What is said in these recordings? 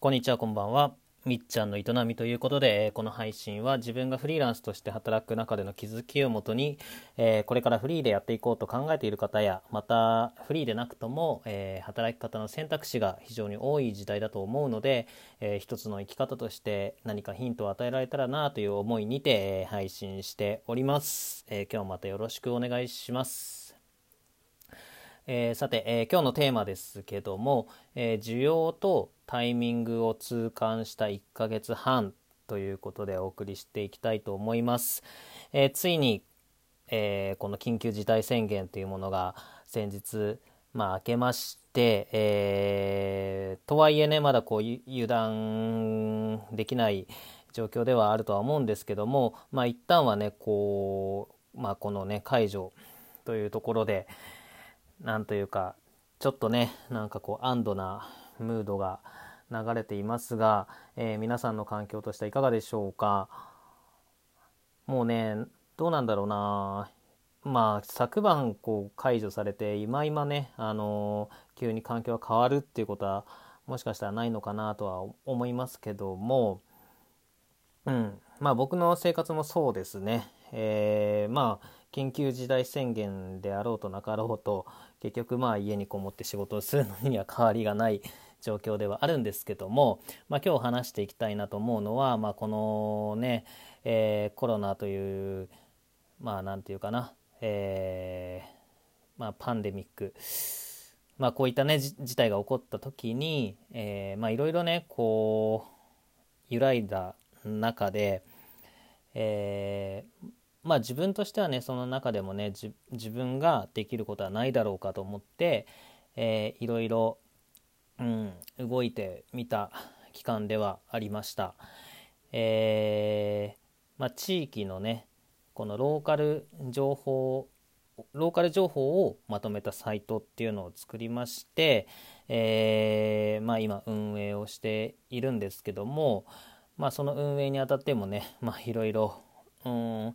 こんにちは、こんばんは。みっちゃんの営みということで、この配信は自分がフリーランスとして働く中での気づきをもとに、えこれからフリーでやっていこうと考えている方や、またフリーでなくとも、え働き方の選択肢が非常に多い時代だと思うので、え一つの生き方として何かヒントを与えられたらなという思いにて、え配信しております、え今日もまたよろしくお願いします。えー、さて、えー、今日のテーマですけども、えー、需要とタイミングを痛感した1ヶ月半ということでお送りしていきたいと思います。えついに、えこの緊急事態宣言というものが先日、まあ、明けまして、えとはいえねまだこう油断できない状況ではあるとは思うんですけども、まあ、一旦はねこう、まあ、このね解除というところで、なんというかちょっとねなんかこう安堵なムードが流れていますが、えー、皆さんの環境としてはいかがでしょうか？もうねどうなんだろうな。まあ昨晩こう解除されて今今ね、あのー、急に環境が変わるっていうことはもしかしたらないのかなとは思いますけどもうん。まあ僕の生活もそうですね、えー、まあ緊急事態宣言であろうとなかろうと結局まあ家にこもって仕事をするのには変わりがない状況ではあるんですけども、まあ、今日話していきたいなと思うのは、まあ、このね、えー、コロナというまあ何て言うかな、えー、まあ、パンデミックまあ、こういったね事態が起こった時に、いろいろねこう揺らいだ中で、えー、まあ自分としてはねその中でもね自分ができることはないだろうかと思って、えー、いろいろ、うん、動いてみた期間ではありました。えー、まあ、地域のねこのローカル情報ローカル情報をまとめたサイトっていうのを作りまして、えー、まあ、今運営をしているんですけども、まあ、その運営にあたってもね、まあ、いろいろ、うん、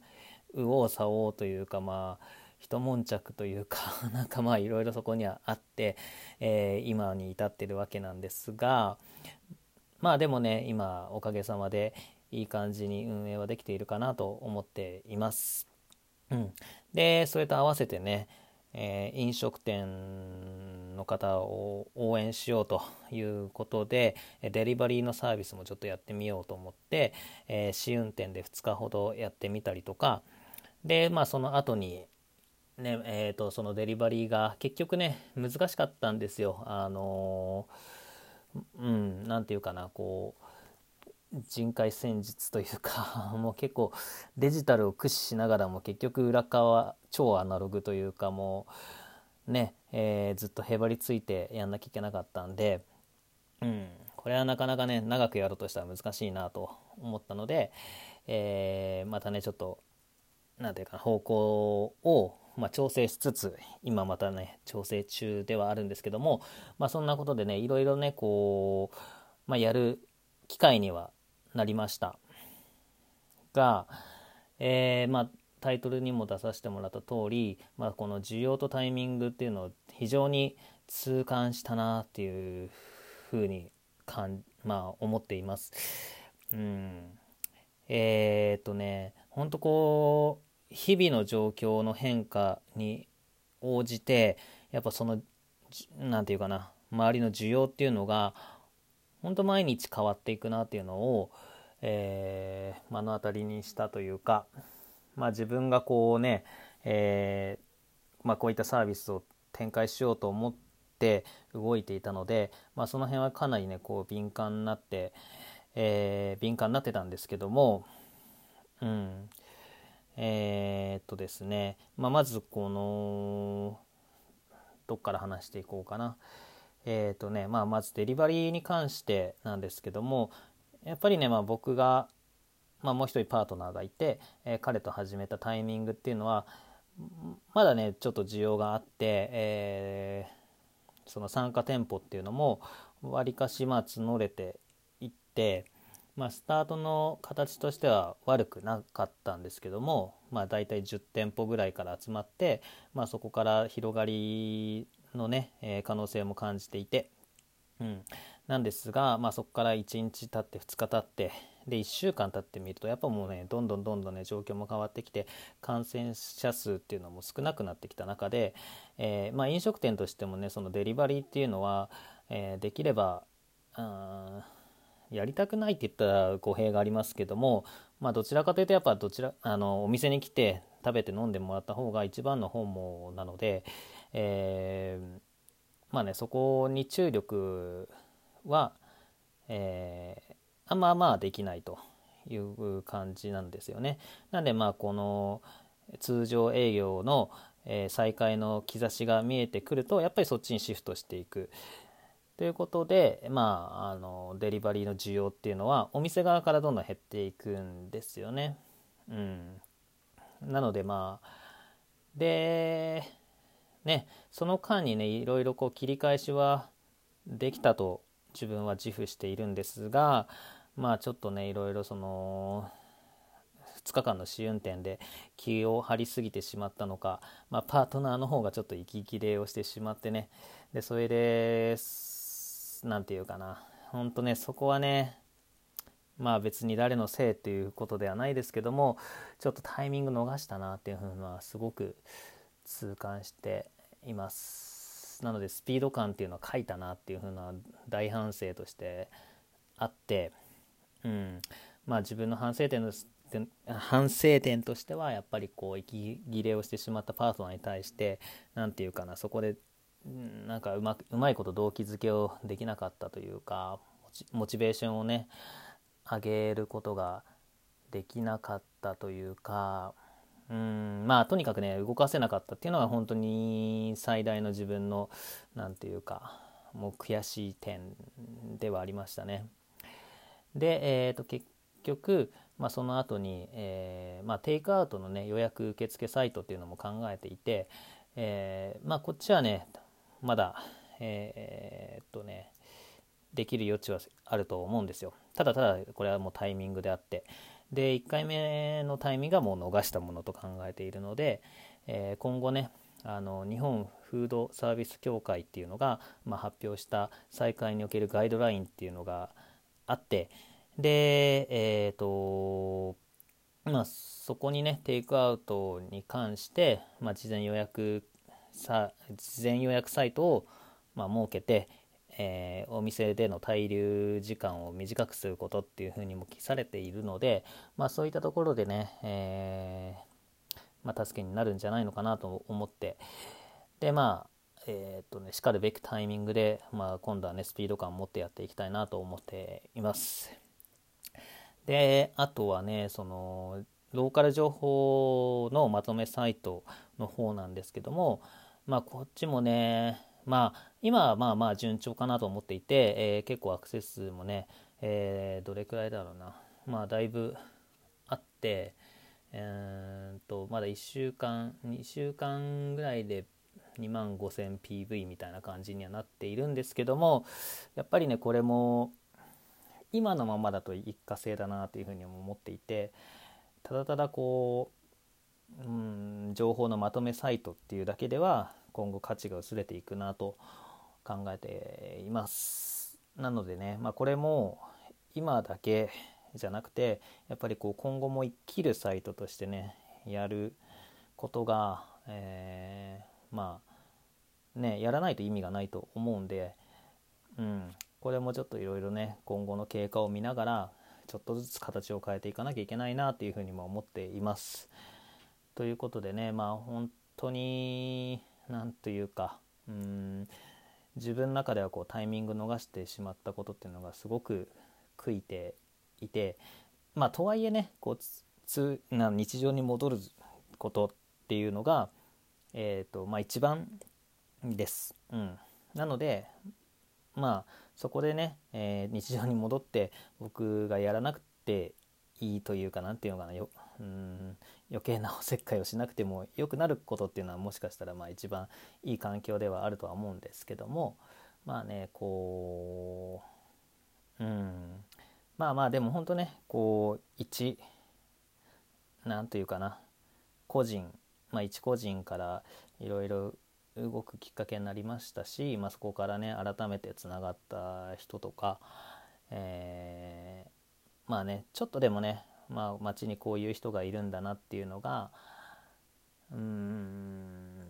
右往左往というかまあ一悶着というか なんかまあいろいろそこにはあって、えー、今に至ってるわけなんですがまあでもね今おかげさまでいい感じに運営はできているかなと思っています。うん、でそれと合わせてね、えー、飲食店の方を応援しようということでデリバリーのサービスもちょっとやってみようと思って、えー、試運転で2日ほどやってみたりとかでまあその後にねえーと、そのデリバリーが結局ね難しかったんですよ。あのうん何て言うかなこう人海戦術というか もう結構デジタルを駆使しながらも結局裏側超アナログというかもうね、えー、ずっとへばりついてやんなきゃいけなかったんで、うん、これはなかなかね長くやろうとしたら難しいなと思ったので、えー、またねちょっと何ていうか方向を、まあ、調整しつつ今またね調整中ではあるんですけども、まあ、そんなことでねいろいろねこう、まあ、やる機会にはなりましたが、えー、まあタイトルにも出させてもらった通り、まあ、この需要とタイミングっていうのを非常に痛感したなっていうふうにかん、まあ、思っています。うん、えー、っとね本当こう日々の状況の変化に応じてやっぱその何て言うかな周りの需要っていうのが本当毎日変わっていくなっていうのを、えー、目の当たりにしたというか、まあ、自分がこうね、えー、まあ、こういったサービスを展開しようと思って動いていたので、まあ、その辺はかなりねこう敏感になって、えー、敏感になってたんですけどもうん。えー、っとですね、まあ、まずこの、どっから話していこうかな。えー、っとね、まあ、まずデリバリーに関してなんですけども、やっぱりね、まあ、僕が、まあ、もう一人パートナーがいて、えー、彼と始めたタイミングっていうのは、まだね、ちょっと需要があって、えー、その参加店舗っていうのも、わりかしまあ募れていって、まあ、スタートの形としては悪くなかったんですけども、まあ、大体10店舗ぐらいから集まって、まあ、そこから広がりのね、えー、可能性も感じていて、うん、なんですが、まあ、そこから1日経って2日経ってで1週間経ってみるとやっぱもうねどんどんどんどんね状況も変わってきて感染者数っていうのも少なくなってきた中で、えー、まあ、飲食店としてもねそのデリバリーっていうのは、えー、できればうんやりたくないって言ったら語弊がありますけども、まあ、どちらかというとやっぱどちらあのお店に来て食べて飲んでもらった方が一番の本望なので、えー、まあねそこに注力は、えー、あまあまあできないという感じなんですよね。なんでまあこの通常営業の再開の兆しが見えてくるとやっぱりそっちにシフトしていく。ということで、まあ、あのデリバリーの需要っていうのはお店側からどんどん減っていくんですよね。うん、なのでまあでねその間にねいろいろこう切り返しはできたと自分は自負しているんですがまあちょっとねいろいろその2日間の試運転で気を張りすぎてしまったのか、まあ、パートナーの方がちょっと息切れをしてしまってねでそれで何て言うかな。ほんとねそこはねまあ別に誰のせいっていうことではないですけどもちょっとタイミング逃したなっていうのはすごく痛感しています。なのでスピード感っていうのは書いたなっていうふうな大反省としてあってうん。まあ自分の反省点の反省点としてはやっぱりこう息切れをしてしまったパートナーに対して何て言うかなそこでなんかうまうまいこと動機づけをできなかったというかモチベーションをね上げることができなかったというかうんまあとにかくね動かせなかったっていうのが本当に最大の自分の何て言うかもう悔しい点ではありましたね。で、えーと、結局、まあ、その後に、えーまあ、テイクアウトのね予約受付サイトっていうのも考えていて、えーまあ、こっちはねまだえー、っとねできる余地はあると思うんですよ。ただただこれはもうタイミングであって。で1回目のタイミングはもう逃したものと考えているので、えー、今後ねあの日本フードサービス協会っていうのが、まあ、発表した再開におけるガイドラインっていうのがあってでえっ、ー、とまあそこにねテイクアウトに関して、まあ、事前予約さ事前予約サイトを、まあ、設けて、えー、お店での滞留時間を短くすることっていうふうにも記されているので、まあ、そういったところでね、えー、まあ、助けになるんじゃないのかなと思ってでまあえー、っとねしかるべきタイミングで、まあ、今度はねスピード感を持ってやっていきたいなと思っています。であとはねそのローカル情報のまとめサイトの方なんですけどもまあこっちもねまあ今はまあまあ順調かなと思っていて、えー、結構アクセス数もね、えー、どれくらいだろうな。まあだいぶあってえー、とまだ1週間2週間ぐらいで2万 5000PV みたいな感じにはなっているんですけどもやっぱりねこれも今のままだと一過性だなというふうに思っていてただただこう、うん、情報のまとめサイトっていうだけでは今後価値が薄れていくなと考えています。なのでね、まあ、これも今だけじゃなくてやっぱりこう今後も生きるサイトとしてねやることが、えー、まあねやらないと意味がないと思うんで、うん、これもちょっといろいろね今後の経過を見ながらちょっとずつ形を変えていかなきゃいけないなというふうにも思っています。ということでねまあ本当に何というかうん自分の中ではこうタイミング逃してしまったことっていうのがすごく悔いていてまあとはいえねこうつな日常に戻ることっていうのが、えーとまあ、一番です。うん、なのでまあそこでね、えー、日常に戻って僕がやらなくていいというかなんていうのかなようん余計なおせっかいをしなくても良くなることっていうのはもしかしたらまあ一番いい環境ではあるとは思うんですけどもまあねこううん。まあまあでも本当ねこう一なんというかな個人まあ一個人からいろいろ動くきっかけになりましたし、まあ、そこからね改めてつながった人とか、えー、まあねちょっとでもね、まあ、街にこういう人がいるんだなっていうのがうーん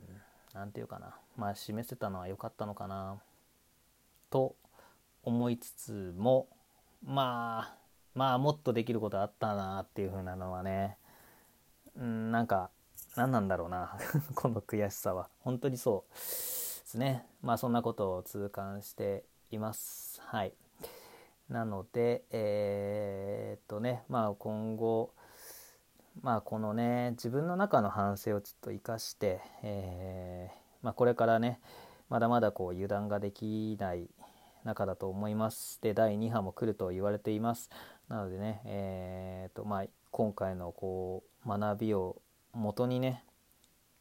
何て言うかな。まあ示せたのは良かったのかな。と思いつつもまあまあもっとできることあったなっていう風なのはね。うんなんか何なんだろうな。この悔しさは。本当にそうですね。まあそんなことを痛感しています。はい。なのでえー、っとねまあ今後まあこのね自分の中の反省をちょっと生かして、えー、まあ、これからねまだまだこう油断ができない中だと思います。で第2波も来ると言われています。なのでね、えーとまあ、今回のこう学びを元にね、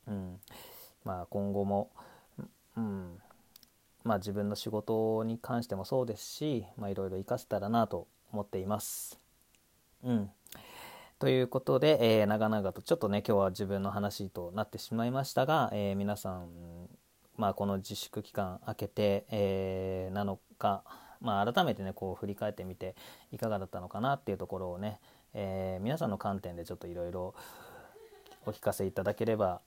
うんまあ、今後も、うんまあ、自分の仕事に関してもそうですし、まあ、いろいろ活かせたらなと思っています。うんということで、えー、長々とちょっとね今日は自分の話となってしまいましたが、えー、皆さん、まあ、この自粛期間明けて、えー、なのか、まあ、改めてねこう振り返ってみていかがだったのかなっていうところをね、え皆さんの観点でちょっといろいろお聞かせいただければ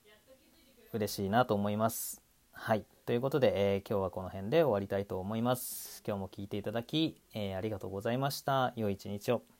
嬉しいなと思います。はい。ということで、えー、今日はこの辺で終わりたいと思います。今日も聞いていただき、えー、ありがとうございました。良い一日を。